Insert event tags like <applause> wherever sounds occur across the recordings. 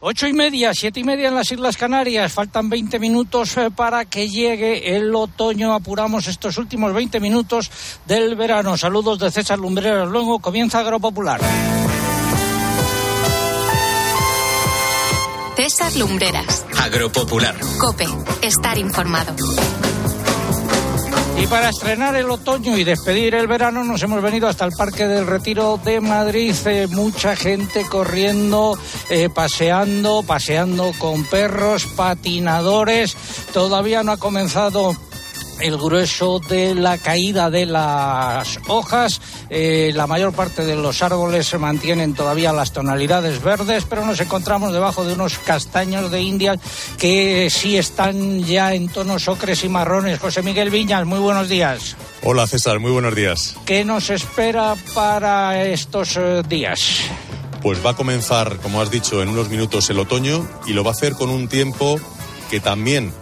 Ocho y media, siete y media en las Islas Canarias. Faltan 20 minutos eh, para que llegue el otoño. Apuramos estos últimos 20 minutos del verano. Saludos de César Lumbreras. Luego comienza Agropopular. César Lumbreras. Agropopular. Cope. Estar informado. Y para estrenar el otoño y despedir el verano nos hemos venido hasta el Parque del Retiro de Madrid. Eh, mucha gente corriendo, eh, paseando, paseando con perros, patinadores. Todavía no ha comenzado el grueso de la caída de las hojas. Eh, la mayor parte de los árboles se mantienen todavía las tonalidades verdes, pero nos encontramos debajo de unos castaños de India que sí están ya en tonos ocres y marrones. José Miguel Viñas, muy buenos días. Hola César, muy buenos días. ¿Qué nos espera para estos eh, días? Pues va a comenzar, como has dicho, en unos minutos el otoño y lo va a hacer con un tiempo que también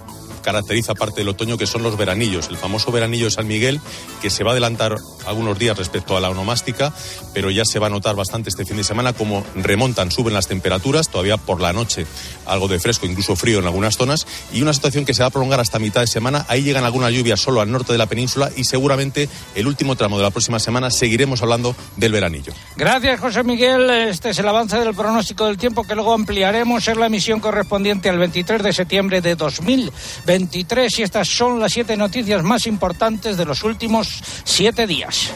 caracteriza parte del otoño, que son los veranillos. El famoso veranillo de San Miguel, que se va a adelantar algunos días respecto a la onomástica, pero ya se va a notar bastante este fin de semana como remontan, suben las temperaturas, todavía por la noche algo de fresco, incluso frío en algunas zonas, y una situación que se va a prolongar hasta mitad de semana. Ahí llegan algunas lluvias solo al norte de la península y seguramente el último tramo de la próxima semana seguiremos hablando del veranillo. Gracias, José Miguel. Este es el avance del pronóstico del tiempo que luego ampliaremos. Es la emisión correspondiente al 23 de septiembre de 2020. 23 y estas son las siete noticias más importantes de los últimos siete días.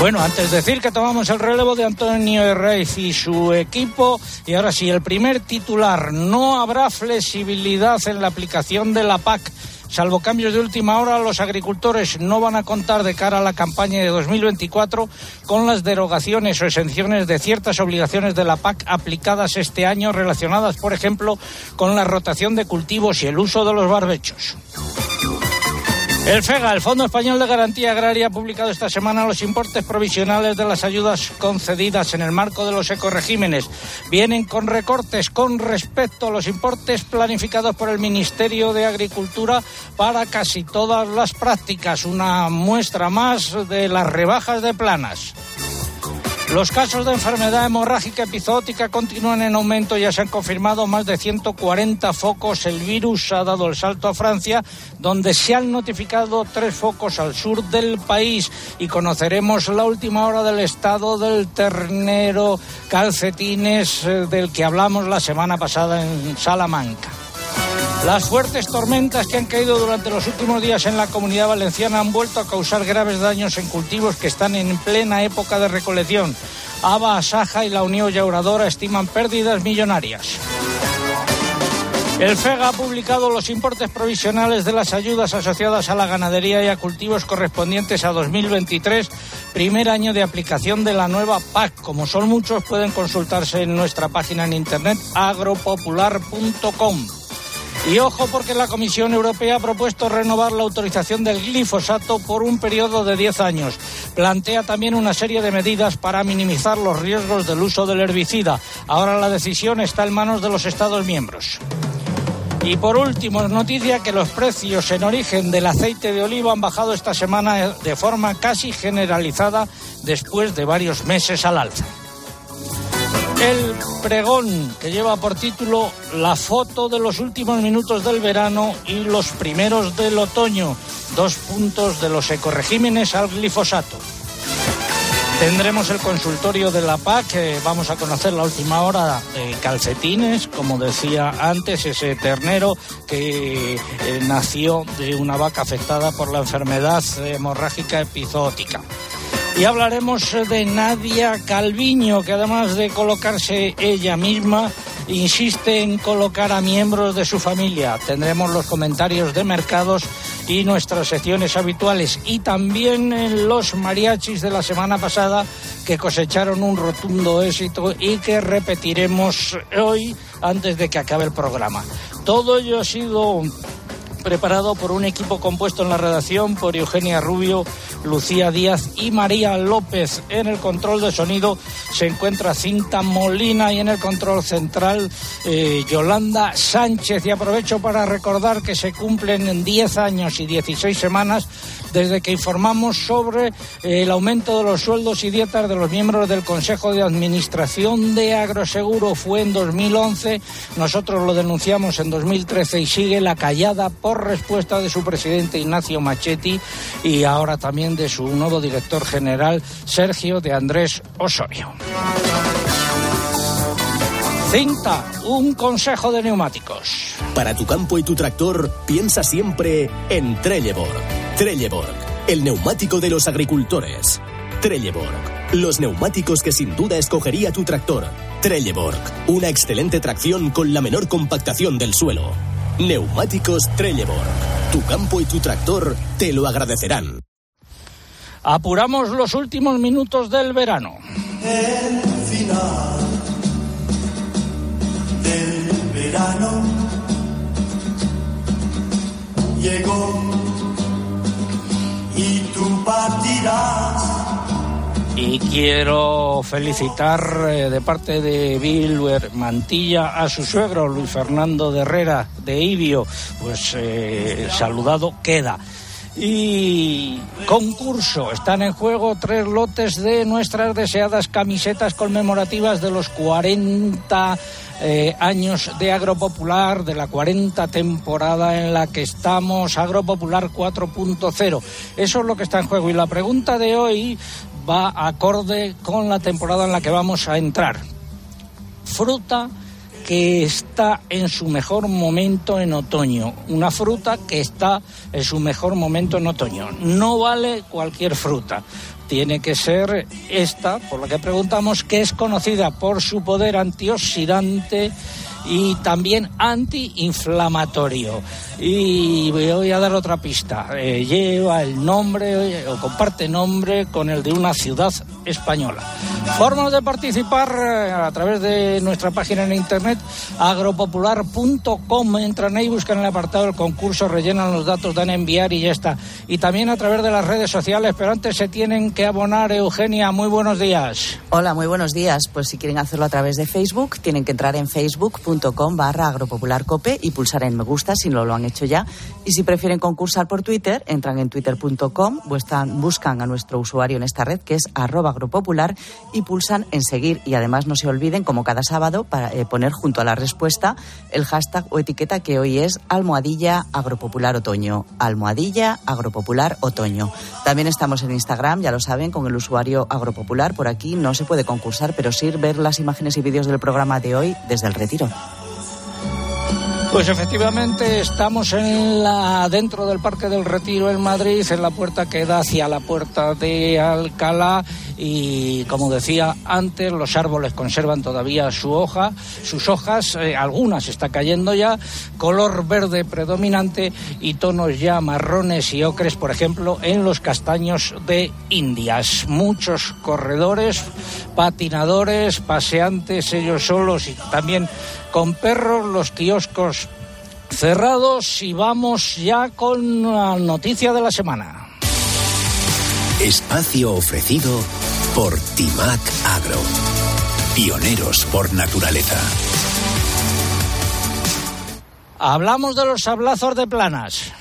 Bueno, antes de decir que tomamos el relevo de Antonio Herreyz y su equipo, y ahora sí, el primer titular, no habrá flexibilidad en la aplicación de la PAC Salvo cambios de última hora, los agricultores no van a contar de cara a la campaña de 2024 con las derogaciones o exenciones de ciertas obligaciones de la PAC aplicadas este año relacionadas, por ejemplo, con la rotación de cultivos y el uso de los barbechos. El FEGA, el Fondo Español de Garantía Agraria, ha publicado esta semana los importes provisionales de las ayudas concedidas en el marco de los ecoregímenes. Vienen con recortes con respecto a los importes planificados por el Ministerio de Agricultura para casi todas las prácticas. Una muestra más de las rebajas de planas. Los casos de enfermedad hemorrágica epizootica continúan en aumento. Ya se han confirmado más de 140 focos. El virus ha dado el salto a Francia, donde se han notificado tres focos al sur del país. Y conoceremos la última hora del estado del ternero calcetines eh, del que hablamos la semana pasada en Salamanca. Las fuertes tormentas que han caído durante los últimos días en la comunidad valenciana han vuelto a causar graves daños en cultivos que están en plena época de recolección. Aba, Asaja y la Unión Llauradora estiman pérdidas millonarias. El FEGA ha publicado los importes provisionales de las ayudas asociadas a la ganadería y a cultivos correspondientes a 2023, primer año de aplicación de la nueva PAC. Como son muchos, pueden consultarse en nuestra página en internet agropopular.com. Y ojo porque la Comisión Europea ha propuesto renovar la autorización del glifosato por un periodo de 10 años. Plantea también una serie de medidas para minimizar los riesgos del uso del herbicida. Ahora la decisión está en manos de los Estados miembros. Y por último, noticia que los precios en origen del aceite de oliva han bajado esta semana de forma casi generalizada después de varios meses al alza. El pregón que lleva por título La foto de los últimos minutos del verano y los primeros del otoño. Dos puntos de los ecoregímenes al glifosato. Tendremos el consultorio de la PAC, vamos a conocer la última hora de calcetines, como decía antes, ese ternero que eh, nació de una vaca afectada por la enfermedad hemorrágica epizootica. Y hablaremos de Nadia Calviño, que además de colocarse ella misma, insiste en colocar a miembros de su familia. Tendremos los comentarios de mercados y nuestras secciones habituales. Y también los mariachis de la semana pasada, que cosecharon un rotundo éxito y que repetiremos hoy antes de que acabe el programa. Todo ello ha sido preparado por un equipo compuesto en la redacción por Eugenia Rubio, Lucía Díaz y María López. En el control de sonido se encuentra Cinta Molina y en el control central eh, Yolanda Sánchez. Y aprovecho para recordar que se cumplen en 10 años y 16 semanas desde que informamos sobre eh, el aumento de los sueldos y dietas de los miembros del Consejo de Administración de Agroseguro. Fue en 2011, nosotros lo denunciamos en 2013 y sigue la callada respuesta de su presidente Ignacio Machetti y ahora también de su nuevo director general Sergio de Andrés Osorio. Cinta, un consejo de neumáticos. Para tu campo y tu tractor, piensa siempre en Trelleborg. Trelleborg, el neumático de los agricultores. Trelleborg, los neumáticos que sin duda escogería tu tractor. Trelleborg, una excelente tracción con la menor compactación del suelo. Neumáticos Trelleborg, tu campo y tu tractor te lo agradecerán. Apuramos los últimos minutos del verano. El final del verano llegó y tú partirás. Y quiero felicitar eh, de parte de Bilber Mantilla a su suegro Luis Fernando de Herrera de Ibio, pues eh, saludado queda. Y concurso, están en juego tres lotes de nuestras deseadas camisetas conmemorativas de los 40 eh, años de Agropopular, de la 40 temporada en la que estamos, Agropopular 4.0. Eso es lo que está en juego. Y la pregunta de hoy va acorde con la temporada en la que vamos a entrar. Fruta que está en su mejor momento en otoño. Una fruta que está en su mejor momento en otoño. No vale cualquier fruta tiene que ser esta, por la que preguntamos, que es conocida por su poder antioxidante y también antiinflamatorio. Y voy a dar otra pista. Eh, lleva el nombre o comparte nombre con el de una ciudad española. Formas de participar eh, a través de nuestra página en internet agropopular.com. Entran ahí, buscan el apartado del concurso, rellenan los datos, dan a enviar y ya está. Y también a través de las redes sociales, pero antes se tienen que abonar. Eugenia, muy buenos días. Hola, muy buenos días. Pues si quieren hacerlo a través de Facebook, tienen que entrar en facebook.com barra agropopularcope y pulsar en me gusta si no lo han hecho ya. Y si prefieren concursar por Twitter, entran en twitter.com, buscan a nuestro usuario en esta red que es arroba agropopular y pulsan en seguir. Y además no se olviden, como cada sábado, para eh, poner junto a la respuesta el hashtag o etiqueta que hoy es almohadilla agropopular otoño. Almohadilla agropopular otoño. También estamos en Instagram, ya lo saben, con el usuario agropopular. Por aquí no se puede concursar, pero sí ver las imágenes y vídeos del programa de hoy desde el retiro. Pues efectivamente estamos en la dentro del Parque del Retiro en Madrid, en la puerta que da hacia la puerta de Alcalá y como decía antes, los árboles conservan todavía su hoja, sus hojas, eh, algunas está cayendo ya, color verde predominante y tonos ya marrones y ocres, por ejemplo, en los castaños de Indias. Muchos corredores, patinadores, paseantes ellos solos y también con perros, los kioscos cerrados y vamos ya con la noticia de la semana. Espacio ofrecido por Timac Agro. Pioneros por naturaleza. Hablamos de los sablazos de planas.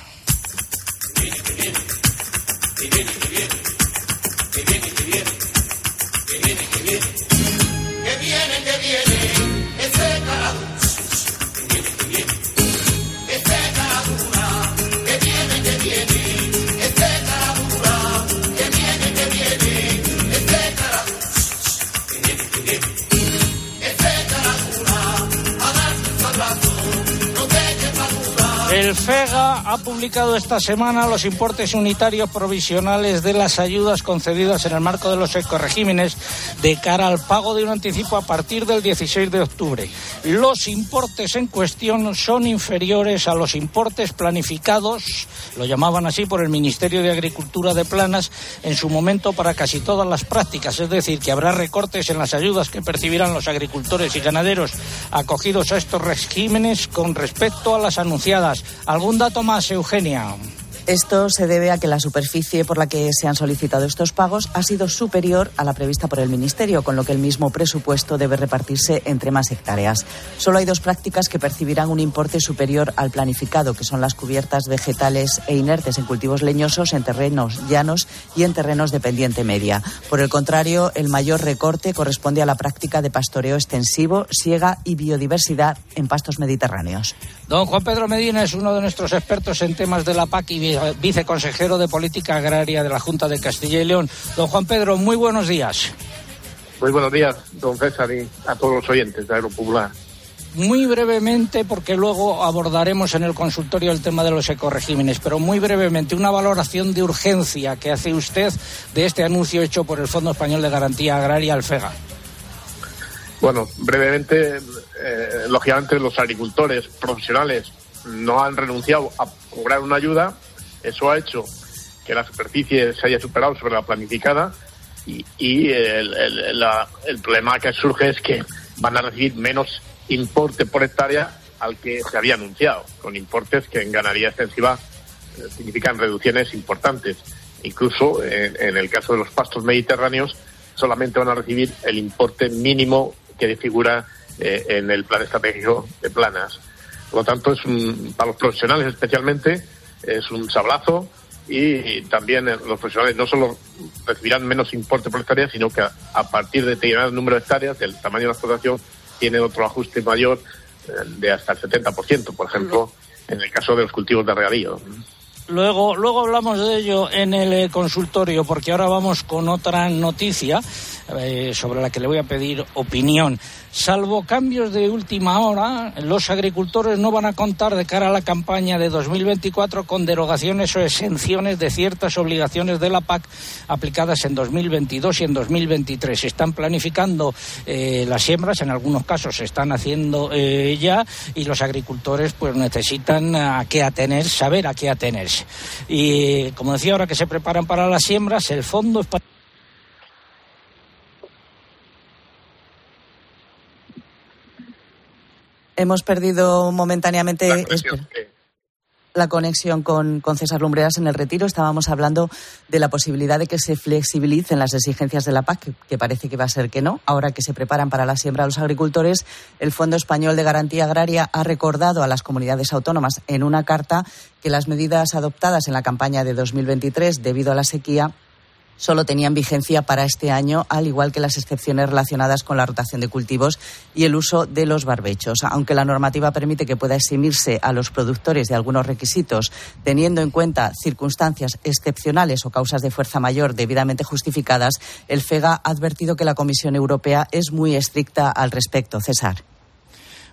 El FEGA ha publicado esta semana los importes unitarios provisionales de las ayudas concedidas en el marco de los ecoregímenes de cara al pago de un anticipo a partir del 16 de octubre. Los importes en cuestión son inferiores a los importes planificados, lo llamaban así por el Ministerio de Agricultura de Planas, en su momento para casi todas las prácticas, es decir, que habrá recortes en las ayudas que percibirán los agricultores y ganaderos acogidos a estos regímenes con respecto a las anunciadas ¿Algún dato más, Eugenia? Esto se debe a que la superficie por la que se han solicitado estos pagos ha sido superior a la prevista por el Ministerio, con lo que el mismo presupuesto debe repartirse entre más hectáreas. Solo hay dos prácticas que percibirán un importe superior al planificado, que son las cubiertas vegetales e inertes en cultivos leñosos, en terrenos llanos y en terrenos de pendiente media. Por el contrario, el mayor recorte corresponde a la práctica de pastoreo extensivo, siega y biodiversidad en pastos mediterráneos. Don Juan Pedro Medina es uno de nuestros expertos en temas de la PAC y viceconsejero de Política Agraria de la Junta de Castilla y León. Don Juan Pedro, muy buenos días. Muy buenos días, don César, y a todos los oyentes de Agropopular. Muy brevemente, porque luego abordaremos en el consultorio el tema de los ecoregímenes, pero muy brevemente, una valoración de urgencia que hace usted de este anuncio hecho por el Fondo Español de Garantía Agraria, el FEGA. Bueno, brevemente, eh, lógicamente los agricultores profesionales no han renunciado a cobrar una ayuda. Eso ha hecho que la superficie se haya superado sobre la planificada y, el, el, problema que surge es que van a recibir menos importe por hectárea al que se había anunciado, con importes que en ganadería extensiva eh, significan reducciones importantes. Incluso en el caso de los pastos mediterráneos solamente van a recibir el importe mínimo que figura eh, en el plan estratégico de planas. Por lo tanto, es un, para los profesionales especialmente es un sablazo y también los profesionales no solo recibirán menos importe por hectárea, sino que a, partir de determinado número de hectáreas, del tamaño de la explotación, tienen otro ajuste mayor eh, de hasta el 70%, por ejemplo, en el caso de los cultivos de regadío. Luego, luego hablamos de ello en el consultorio, porque ahora vamos con otra noticia eh, sobre la que le voy a pedir opinión. Salvo cambios de última hora, los agricultores no van a contar de cara a la campaña de 2024 con derogaciones o exenciones de ciertas obligaciones de la PAC aplicadas en 2022 y en 2023. Se están planificando eh, las siembras, en algunos casos se están haciendo eh, ya y los agricultores pues necesitan a qué atener, saber a qué atenerse. Y como decía, ahora que se preparan para las siembras, el Fondo Hemos perdido momentáneamente la conexión, con, César Lumbreras en el retiro. Estábamos hablando de la posibilidad de que se flexibilicen las exigencias de la PAC, que parece que va a ser que no. Ahora que se preparan para la siembra los agricultores, el Fondo Español de Garantía Agraria ha recordado a las comunidades autónomas en una carta que las medidas adoptadas en la campaña de 2023 debido a la sequía solo tenían vigencia para este año, al igual que las excepciones relacionadas con la rotación de cultivos y el uso de los barbechos. Aunque la normativa permite que pueda eximirse a los productores de algunos requisitos, teniendo en cuenta circunstancias excepcionales o causas de fuerza mayor debidamente justificadas, el FEGA ha advertido que la Comisión Europea es muy estricta al respecto. César.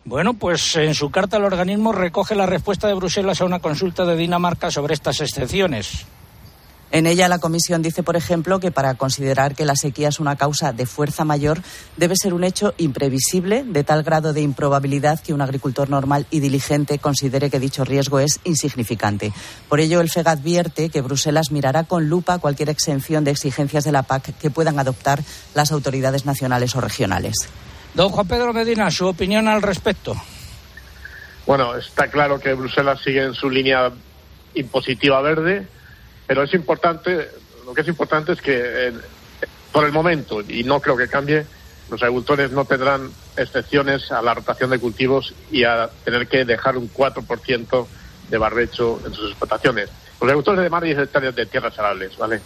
Bueno, pues en su carta el organismo recoge la respuesta de Bruselas a una consulta de Dinamarca sobre estas excepciones. En ella la Comisión dice, por ejemplo, que para considerar que la sequía es una causa de fuerza mayor debe ser un hecho imprevisible, de tal grado de improbabilidad que un agricultor normal y diligente considere que dicho riesgo es insignificante. Por ello, el FEG advierte que Bruselas mirará con lupa cualquier exención de exigencias de la PAC que puedan adoptar las autoridades nacionales o regionales. Don Juan Pedro Medina, su opinión al respecto. Bueno, está claro que Bruselas sigue en su línea impositiva verde pero es importante, lo que es importante es que eh, por el momento, y no creo que cambie, los agricultores no tendrán excepciones a la rotación de cultivos y a tener que dejar un 4% de barbecho en sus explotaciones. Los agricultores de más de 10 hectáreas de tierras arables, ¿vale?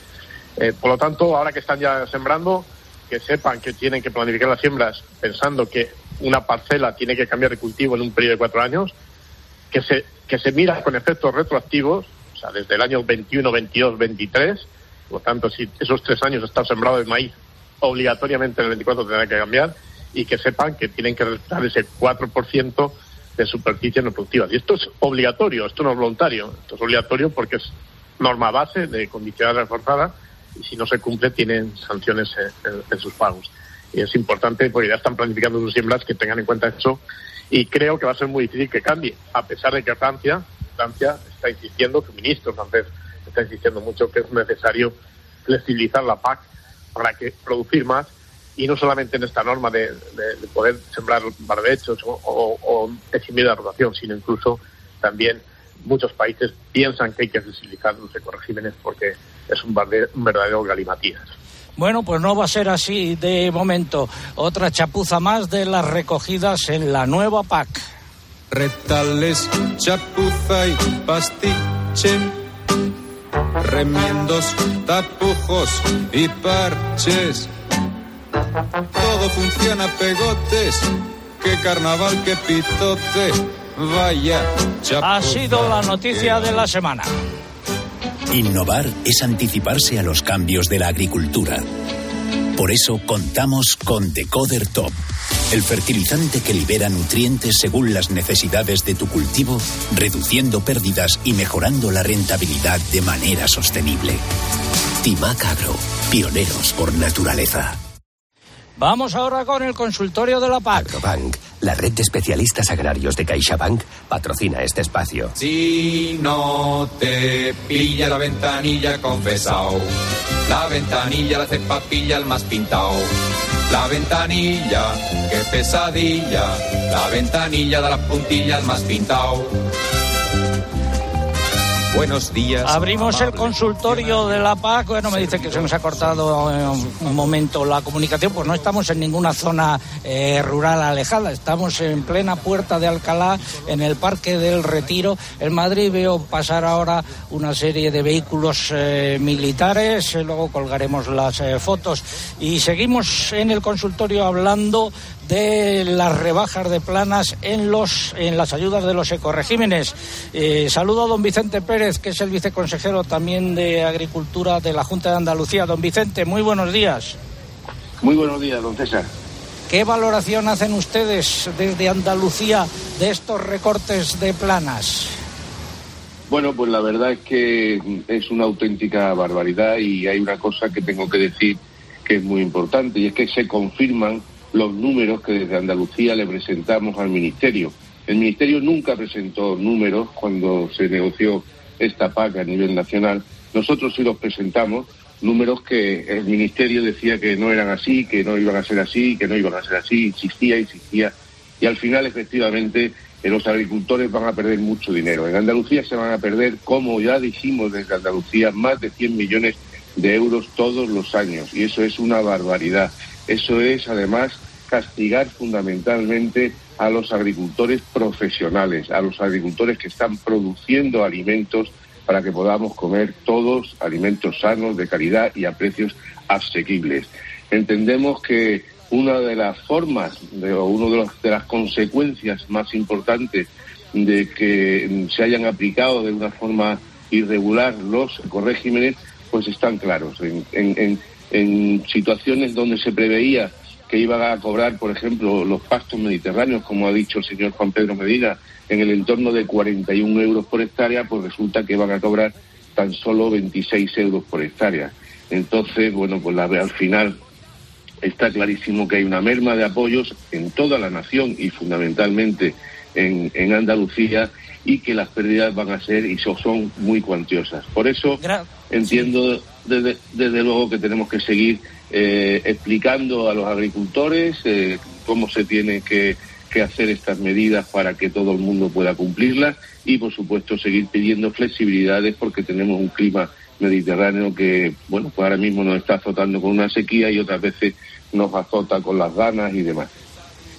Eh, por lo tanto, ahora que están ya sembrando, que sepan que tienen que planificar las siembras pensando que una parcela tiene que cambiar de cultivo en un periodo de cuatro años, que se, que se mira con efectos retroactivos sea, desde el año 21, 22, 23. Por tanto, si esos tres años está sembrado de maíz, obligatoriamente en el 24 tendrá que cambiar y que sepan que tienen que respetar ese 4% de superficie no productiva. Y esto es obligatorio, esto no es voluntario. Esto es obligatorio porque es norma base de condiciones reforzadas y si no se cumple tienen sanciones en, sus pagos. Y es importante porque ya están planificando sus siembras que tengan en cuenta eso y creo que va a ser muy difícil que cambie, a pesar de que Francia Francia está insistiendo, su ministro francés está insistiendo mucho que es necesario flexibilizar la PAC para que producir más y no solamente en esta norma de, poder sembrar barbechos o, o, eximir la rotación, sino incluso también muchos países piensan que hay que flexibilizar los ecoregímenes porque es un, barde- un verdadero galimatías. Bueno, pues no va a ser así de momento. Otra chapuza más de las recogidas en la nueva PAC. Retales, chapuza y pastiche, remiendos, tapujos y parches. Todo funciona a pegotes, qué carnaval, qué pitote, vaya chapuza. Ha sido la noticia de la semana. Innovar es anticiparse a los cambios de la agricultura. Por eso contamos con Decoder Top, el fertilizante que libera nutrientes según las necesidades de tu cultivo, reduciendo pérdidas y mejorando la rentabilidad de manera sostenible. Timac Agro, pioneros por naturaleza. Vamos ahora con el consultorio de la PAC. Agrobank, la red de especialistas agrarios de CaixaBank, patrocina este espacio. Si no te pilla la ventanilla confesao, la ventanilla la hace papilla el más pintao. La ventanilla, qué pesadilla, la ventanilla da las puntillas más pintao. Buenos días. Abrimos el consultorio de la PAC. Bueno, me dice que se nos ha cortado un momento la comunicación. Pues no estamos en ninguna zona eh, rural alejada. Estamos en plena puerta de Alcalá, en el Parque del Retiro. En Madrid veo pasar ahora una serie de vehículos eh, militares. Luego colgaremos las eh, fotos. Y seguimos en el consultorio hablando de las rebajas de planas en los en las ayudas de los ecoregímenes. Eh, saludo a don Vicente Pérez, que es el viceconsejero también de Agricultura de la Junta de Andalucía. Don Vicente, muy buenos días. Muy buenos días, don César. ¿Qué valoración hacen ustedes desde Andalucía de estos recortes de planas? Bueno, pues la verdad es que es una auténtica barbaridad y hay una cosa que tengo que decir que es muy importante y es que se confirman los números que desde Andalucía le presentamos al Ministerio. El Ministerio nunca presentó números cuando se negoció esta PAC a nivel nacional. Nosotros sí los presentamos, números que el Ministerio decía que no eran así, que no iban a ser así, que no iban a ser así, insistía, insistía. Y al final, efectivamente, eh, los agricultores van a perder mucho dinero. En Andalucía se van a perder, como ya dijimos desde Andalucía, más de 100 millones de euros todos los años. Y eso es una barbaridad. Eso es, además, castigar fundamentalmente a los agricultores profesionales, a los agricultores que están produciendo alimentos para que podamos comer todos alimentos sanos, de calidad y a precios asequibles. Entendemos que una de las formas, o una de, las consecuencias más importantes de que se hayan aplicado de una forma irregular los corregímenes, pues están claros. En situaciones donde se preveía que iban a cobrar, por ejemplo, los pastos mediterráneos, como ha dicho el señor Juan Pedro Medina, en el entorno de 41 euros por hectárea, pues resulta que van a cobrar tan solo 26 euros por hectárea. Entonces, bueno, pues la, al final está clarísimo que hay una merma de apoyos en toda la nación y fundamentalmente en, en Andalucía y que las pérdidas van a ser y so- son muy cuantiosas. Por eso Gra- entiendo desde, desde luego que tenemos que seguir eh, explicando a los agricultores eh, cómo se tienen que, que hacer estas medidas para que todo el mundo pueda cumplirlas y por supuesto seguir pidiendo flexibilidades porque tenemos un clima mediterráneo que bueno pues ahora mismo nos está azotando con una sequía y otras veces nos azota con las ganas y demás.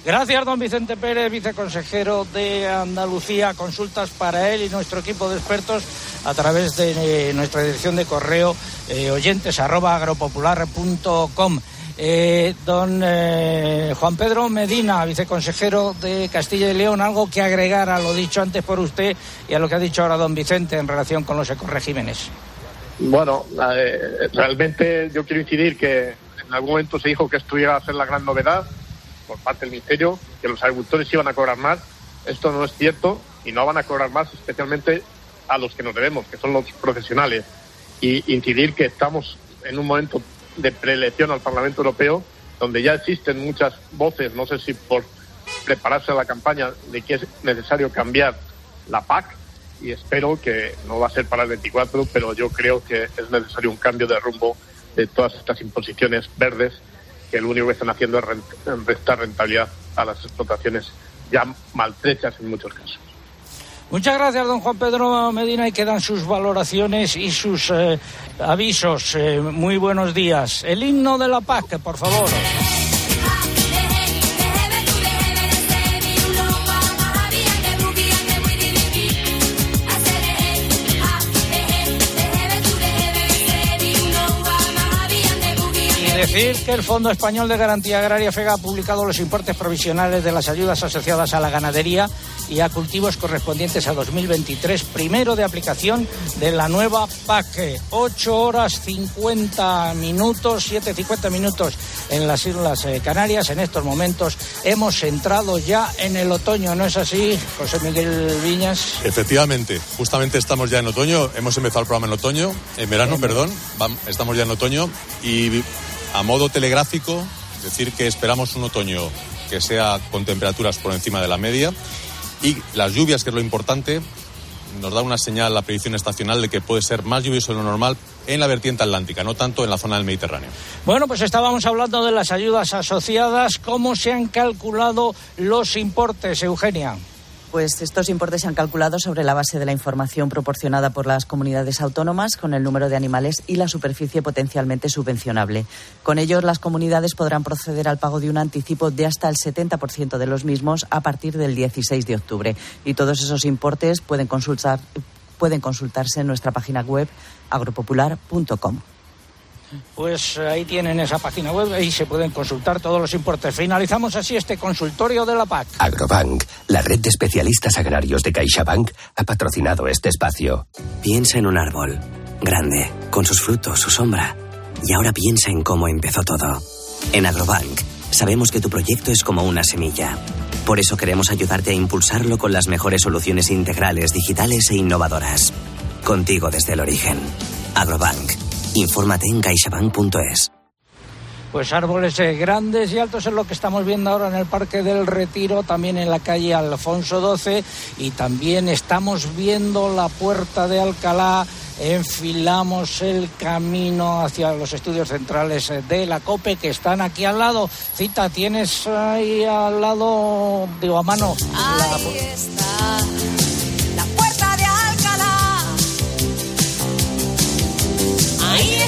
Gracias, don Vicente Pérez, viceconsejero de Andalucía. Consultas para él y nuestro equipo de expertos a través de eh, nuestra dirección de correo eh, oyentes. Eh, don eh, Juan Pedro Medina, viceconsejero de Castilla y León, algo que agregar a lo dicho antes por usted y a lo que ha dicho ahora don Vicente en relación con los ecoregímenes. Bueno, realmente yo quiero incidir que en algún momento se dijo que esto iba a ser la gran novedad por parte del Ministerio, que los agricultores iban a cobrar más. Esto no es cierto y no van a cobrar más, especialmente a los que nos debemos, que son los profesionales. Y incidir que estamos en un momento de preelección al Parlamento Europeo, donde ya existen muchas voces, no sé si por prepararse a la campaña, de que es necesario cambiar la PAC, y espero que no va a ser para el 24, pero yo creo que es necesario un cambio de rumbo de todas estas imposiciones verdes que lo único que están haciendo es restar rentabilidad a las explotaciones ya maltrechas en muchos casos. Muchas gracias, don Juan Pedro Medina, y quedan sus valoraciones y sus eh, avisos. Eh, muy buenos días. El himno de la paz, que por favor. Decir que el Fondo Español de Garantía Agraria FEGA ha publicado los importes provisionales de las ayudas asociadas a la ganadería y a cultivos correspondientes a 2023, primero de aplicación de la nueva PAC. 8 horas 50 minutos, 7.50 minutos en las Islas eh, Canarias. En estos momentos hemos entrado ya en el otoño, ¿no es así, José Miguel Viñas? Efectivamente, justamente estamos ya en otoño. Hemos empezado el programa en otoño, en verano, perdón. Estamos ya en otoño y a modo telegráfico, decir que esperamos un otoño que sea con temperaturas por encima de la media y las lluvias, que es lo importante, nos da una señal la predicción estacional de que puede ser más lluvioso de lo normal en la vertiente atlántica, no tanto en la zona del Mediterráneo. Bueno, pues estábamos hablando de las ayudas asociadas. ¿Cómo se han calculado los importes, Eugenia? Pues estos importes se han calculado sobre la base de la información proporcionada por las comunidades autónomas con el número de animales y la superficie potencialmente subvencionable. Con ellos, las comunidades podrán proceder al pago de un anticipo de hasta el 70% de los mismos a partir del 16 de octubre. Y todos esos importes pueden, consultar, pueden consultarse en nuestra página web agropopular.com. Pues eh, ahí tienen esa página web y se pueden consultar todos los importes. Finalizamos así este consultorio de la PAC. Agrobank, la red de especialistas agrarios de CaixaBank, ha patrocinado este espacio. Piensa en un árbol, grande, con sus frutos, su sombra. Y ahora piensa en cómo empezó todo. En Agrobank, sabemos que tu proyecto es como una semilla. Por eso queremos ayudarte a impulsarlo con las mejores soluciones integrales, digitales e innovadoras. Contigo desde el origen. Agrobank Infórmate en caixabank.es. Pues árboles eh, grandes y altos es lo que estamos viendo ahora en el Parque del Retiro, también en la calle Alfonso XII y también estamos viendo la Puerta de Alcalá. Enfilamos el camino hacia los estudios centrales eh, de la COPE que están aquí al lado. Cita, tienes ahí al lado, digo a mano. Ahí está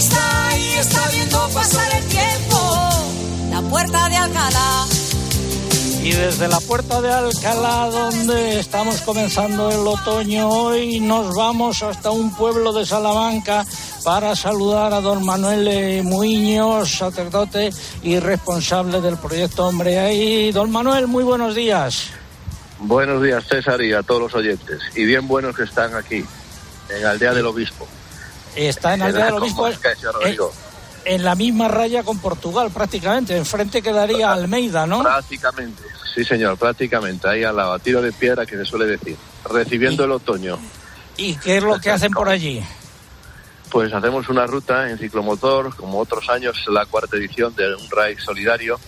está, ahí está viendo pasar el tiempo. La puerta de Alcalá. Y desde la puerta de Alcalá, donde estamos comenzando el otoño, hoy nos vamos hasta un pueblo de Salamanca para saludar a don Manuel Muiños, sacerdote y responsable del proyecto Hombre Ahí. Don Manuel, muy buenos días. Buenos días, César, y a todos los oyentes. Y bien buenos que están aquí, en Aldea del Obispo. Está en Aldea del Obispo. En, en la misma raya con Portugal, prácticamente. Enfrente quedaría Almeida, ¿no? Prácticamente, sí, señor, prácticamente. Ahí al lado, a tiro de piedra, que se suele decir. Recibiendo el otoño. ¿Y qué es lo que hacen por allí? Pues hacemos una ruta en ciclomotor, como otros años, la cuarta edición de un RAI solidario,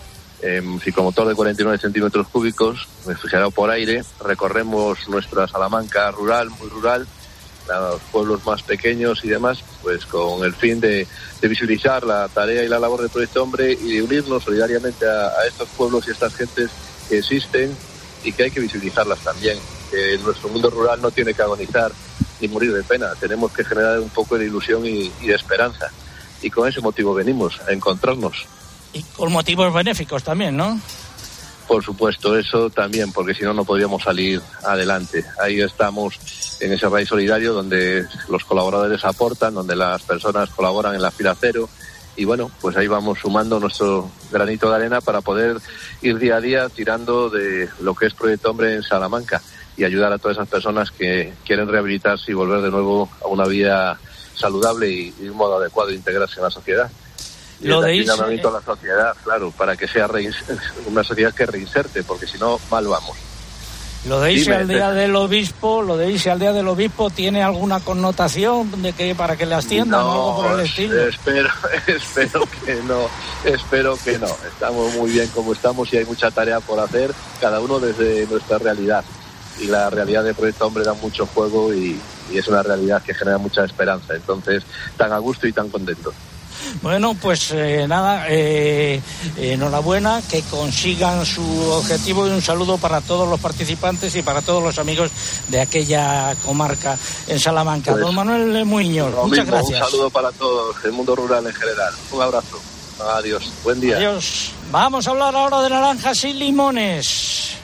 en ciclomotor de 49 centímetros cúbicos, refrigerado por aire. Recorremos nuestra Salamanca rural, muy rural, los pueblos más pequeños y demás, pues con el fin de, de visibilizar la tarea y la labor del Proyecto Hombre y de unirnos solidariamente a, a estos pueblos y a estas gentes que existen y que hay que visibilizarlas también. Nuestro mundo rural no tiene que agonizar ni morir de pena, tenemos que generar un poco de ilusión y, y de esperanza. Y con ese motivo venimos a encontrarnos. Y con motivos benéficos también, ¿no? Por supuesto, eso también, porque si no, no podríamos salir adelante. Ahí estamos en ese país solidario donde los colaboradores aportan, donde las personas colaboran en la fila cero. Y bueno, pues ahí vamos sumando nuestro granito de arena para poder ir día a día tirando de lo que es Proyecto Hombre en Salamanca y ayudar a todas esas personas que quieren rehabilitarse y volver de nuevo a una vida saludable y, y un modo adecuado de integrarse en la sociedad. Y Lo de irse- a la sociedad, claro, para que sea una sociedad que reinserte, porque si no, mal vamos. Lo de irse Dime, al día del obispo, lo de irse al día del obispo tiene alguna connotación de que para que le asciendan o algo por el estilo. Espero, <laughs> espero que no, espero que no. Estamos muy bien como estamos y hay mucha tarea por hacer, cada uno desde nuestra realidad. Y la realidad de Proyecto Hombre da mucho juego y, y es una realidad que genera mucha esperanza. Entonces, tan a gusto y tan contento. Bueno, pues eh, nada, eh, enhorabuena, que consigan su objetivo y un saludo para todos los participantes y para todos los amigos de aquella comarca en Salamanca. Pues, Don Manuel Muñoz, muchas mismo, gracias. Un saludo para todos, el mundo rural en general. Un abrazo. Adiós. Buen día. Adiós. Vamos a hablar ahora de naranjas y limones.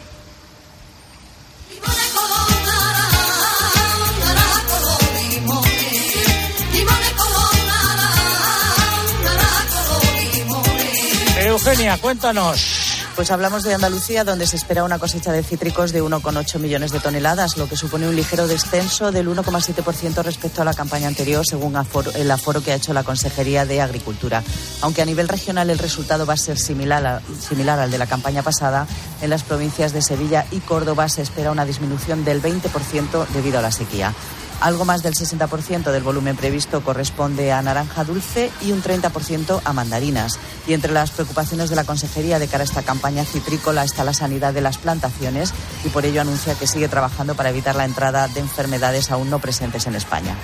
Eugenia, cuéntanos. Pues hablamos de Andalucía, donde se espera una cosecha de cítricos de 1,8 millones de toneladas, lo que supone un ligero descenso del 1,7% respecto a la campaña anterior, según el aforo que ha hecho la Consejería de Agricultura. Aunque a nivel regional el resultado va a ser similar, similar al de la campaña pasada, en las provincias de Sevilla y Córdoba se espera una disminución del 20% debido a la sequía. Algo más del 60% del volumen previsto corresponde a naranja dulce y un 30% a mandarinas. Y entre las preocupaciones de la Consejería de cara a esta campaña citrícola está la sanidad de las plantaciones y por ello anuncia que sigue trabajando para evitar la entrada de enfermedades aún no presentes en España.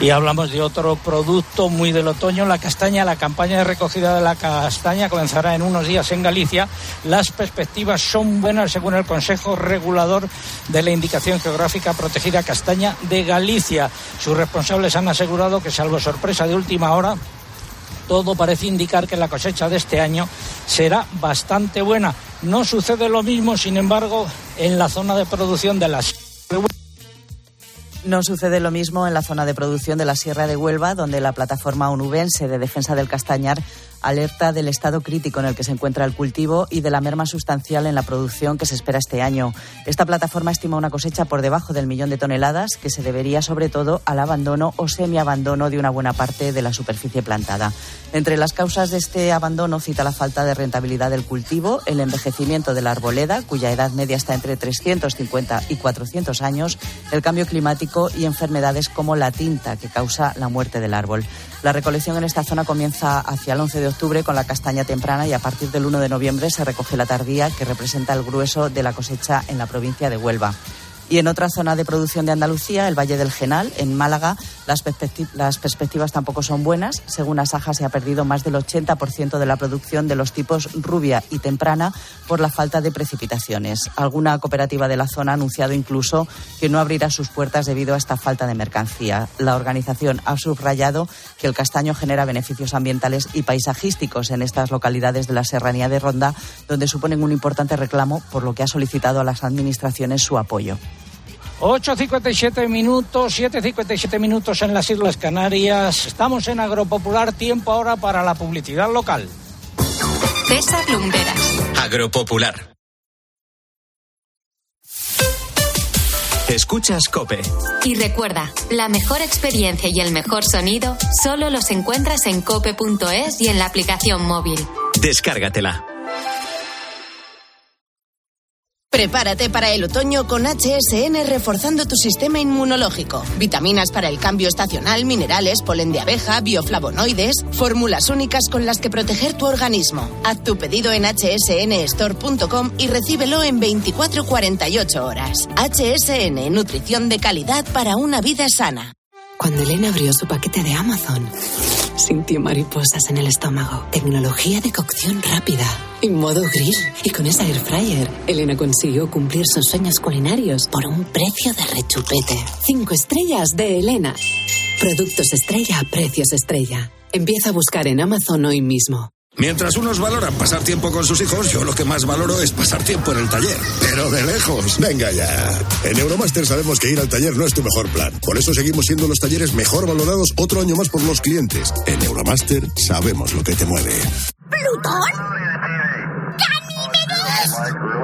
Y hablamos de otro producto muy del otoño, la castaña. La campaña de recogida de la castaña comenzará en unos días en Galicia. Las perspectivas son buenas según el Consejo Regulador de la Indicación Geográfica Protegida Castaña de Galicia. Sus responsables han asegurado que, salvo sorpresa de última hora, todo parece indicar que la cosecha de este año será bastante buena. No sucede lo mismo, sin embargo, en la zona de producción de las No sucede lo mismo en la zona de producción de la Sierra de Huelva, donde la plataforma onubense de defensa del castañar alerta del estado crítico en el que se encuentra el cultivo y de la merma sustancial en la producción que se espera este año. Esta plataforma estima una cosecha por debajo del millón de toneladas, que se debería sobre todo al abandono o semiabandono de una buena parte de la superficie plantada. Entre las causas de este abandono cita la falta de rentabilidad del cultivo, el envejecimiento de la arboleda, cuya edad media está entre 350 y 400 años, el cambio climático y enfermedades como la tinta, que causa la muerte del árbol. La recolección en esta zona comienza hacia el 11 de octubre con la castaña temprana y a partir del 1 de noviembre se recoge la tardía, que representa el grueso de la cosecha en la provincia de Huelva. Y en otra zona de producción de Andalucía, el Valle del Genal, en Málaga, las, perspecti- las perspectivas tampoco son buenas. Según Asaja, se ha perdido más del 80% de la producción de los tipos rubia y temprana por la falta de precipitaciones. Alguna cooperativa de la zona ha anunciado incluso que no abrirá sus puertas debido a esta falta de mercancía. La organización ha subrayado que el castaño genera beneficios ambientales y paisajísticos en estas localidades de la serranía de Ronda, donde suponen un importante reclamo, por lo que ha solicitado a las administraciones su apoyo. 8.57 minutos, 7.57 minutos en las Islas Canarias. Estamos en Agropopular, tiempo ahora para la publicidad local. César Lumbreras. Agropopular. Escuchas Cope. Y recuerda, la mejor experiencia y el mejor sonido solo los encuentras en cope.es y en la aplicación móvil. Descárgatela. Prepárate para el otoño con HSN reforzando tu sistema inmunológico. Vitaminas para el cambio estacional, minerales, polen de abeja, bioflavonoides, fórmulas únicas con las que proteger tu organismo. Haz tu pedido en hsnstore.com y recíbelo en 24-48 horas. HSN, nutrición de calidad para una vida sana. Cuando Elena abrió su paquete de Amazon, sintió mariposas en el estómago. Tecnología de cocción rápida y modo grill. Y con esa air fryer, Elena consiguió cumplir sus sueños culinarios por un precio de rechupete. Cinco estrellas de Elena. Productos estrella a precios estrella. Empieza a buscar en Amazon hoy mismo. Mientras unos valoran pasar tiempo con sus hijos, yo lo que más valoro es pasar tiempo en el taller. Pero de lejos. Venga ya. En Euromaster sabemos que ir al taller no es tu mejor plan. Por eso seguimos siendo los talleres mejor valorados otro año más por los clientes. En Euromaster sabemos lo que te mueve. ¿Plutón?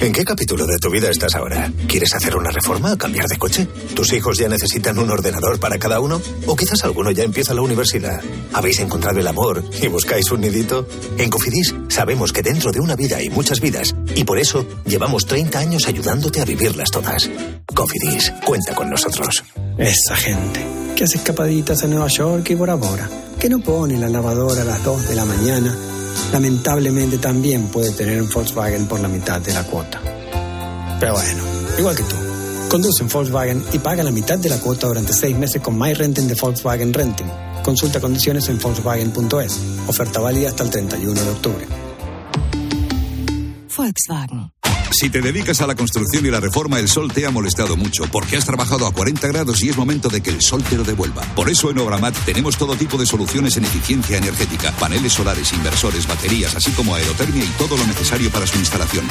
¿En qué capítulo de tu vida estás ahora? ¿Quieres hacer una reforma o cambiar de coche? ¿Tus hijos ya necesitan un ordenador para cada uno? ¿O quizás alguno ya empieza la universidad? ¿Habéis encontrado el amor y buscáis un nidito? En Cofidis sabemos que dentro de una vida hay muchas vidas y por eso llevamos 30 años ayudándote a vivirlas todas. Cofidis, cuenta con nosotros. Esa gente. que hace escapaditas a Nueva York y Bora Bora, que no pone la lavadora a las 2 de la mañana, lamentablemente también puede tener un Volkswagen por la mitad de la cuota. Pero bueno, igual que tú. Conduce en Volkswagen y paga la mitad de la cuota durante seis meses con My Renting de Volkswagen Renting. Consulta condiciones en Volkswagen.es. Oferta válida hasta el 31 de octubre. Volkswagen. Si te dedicas a la construcción y la reforma, el sol te ha molestado mucho porque has trabajado a 40 grados y es momento de que el sol te lo devuelva. Por eso en Obramat tenemos todo tipo de soluciones en eficiencia energética, paneles solares, inversores, baterías, así como aerotermia y todo lo necesario para su instalación.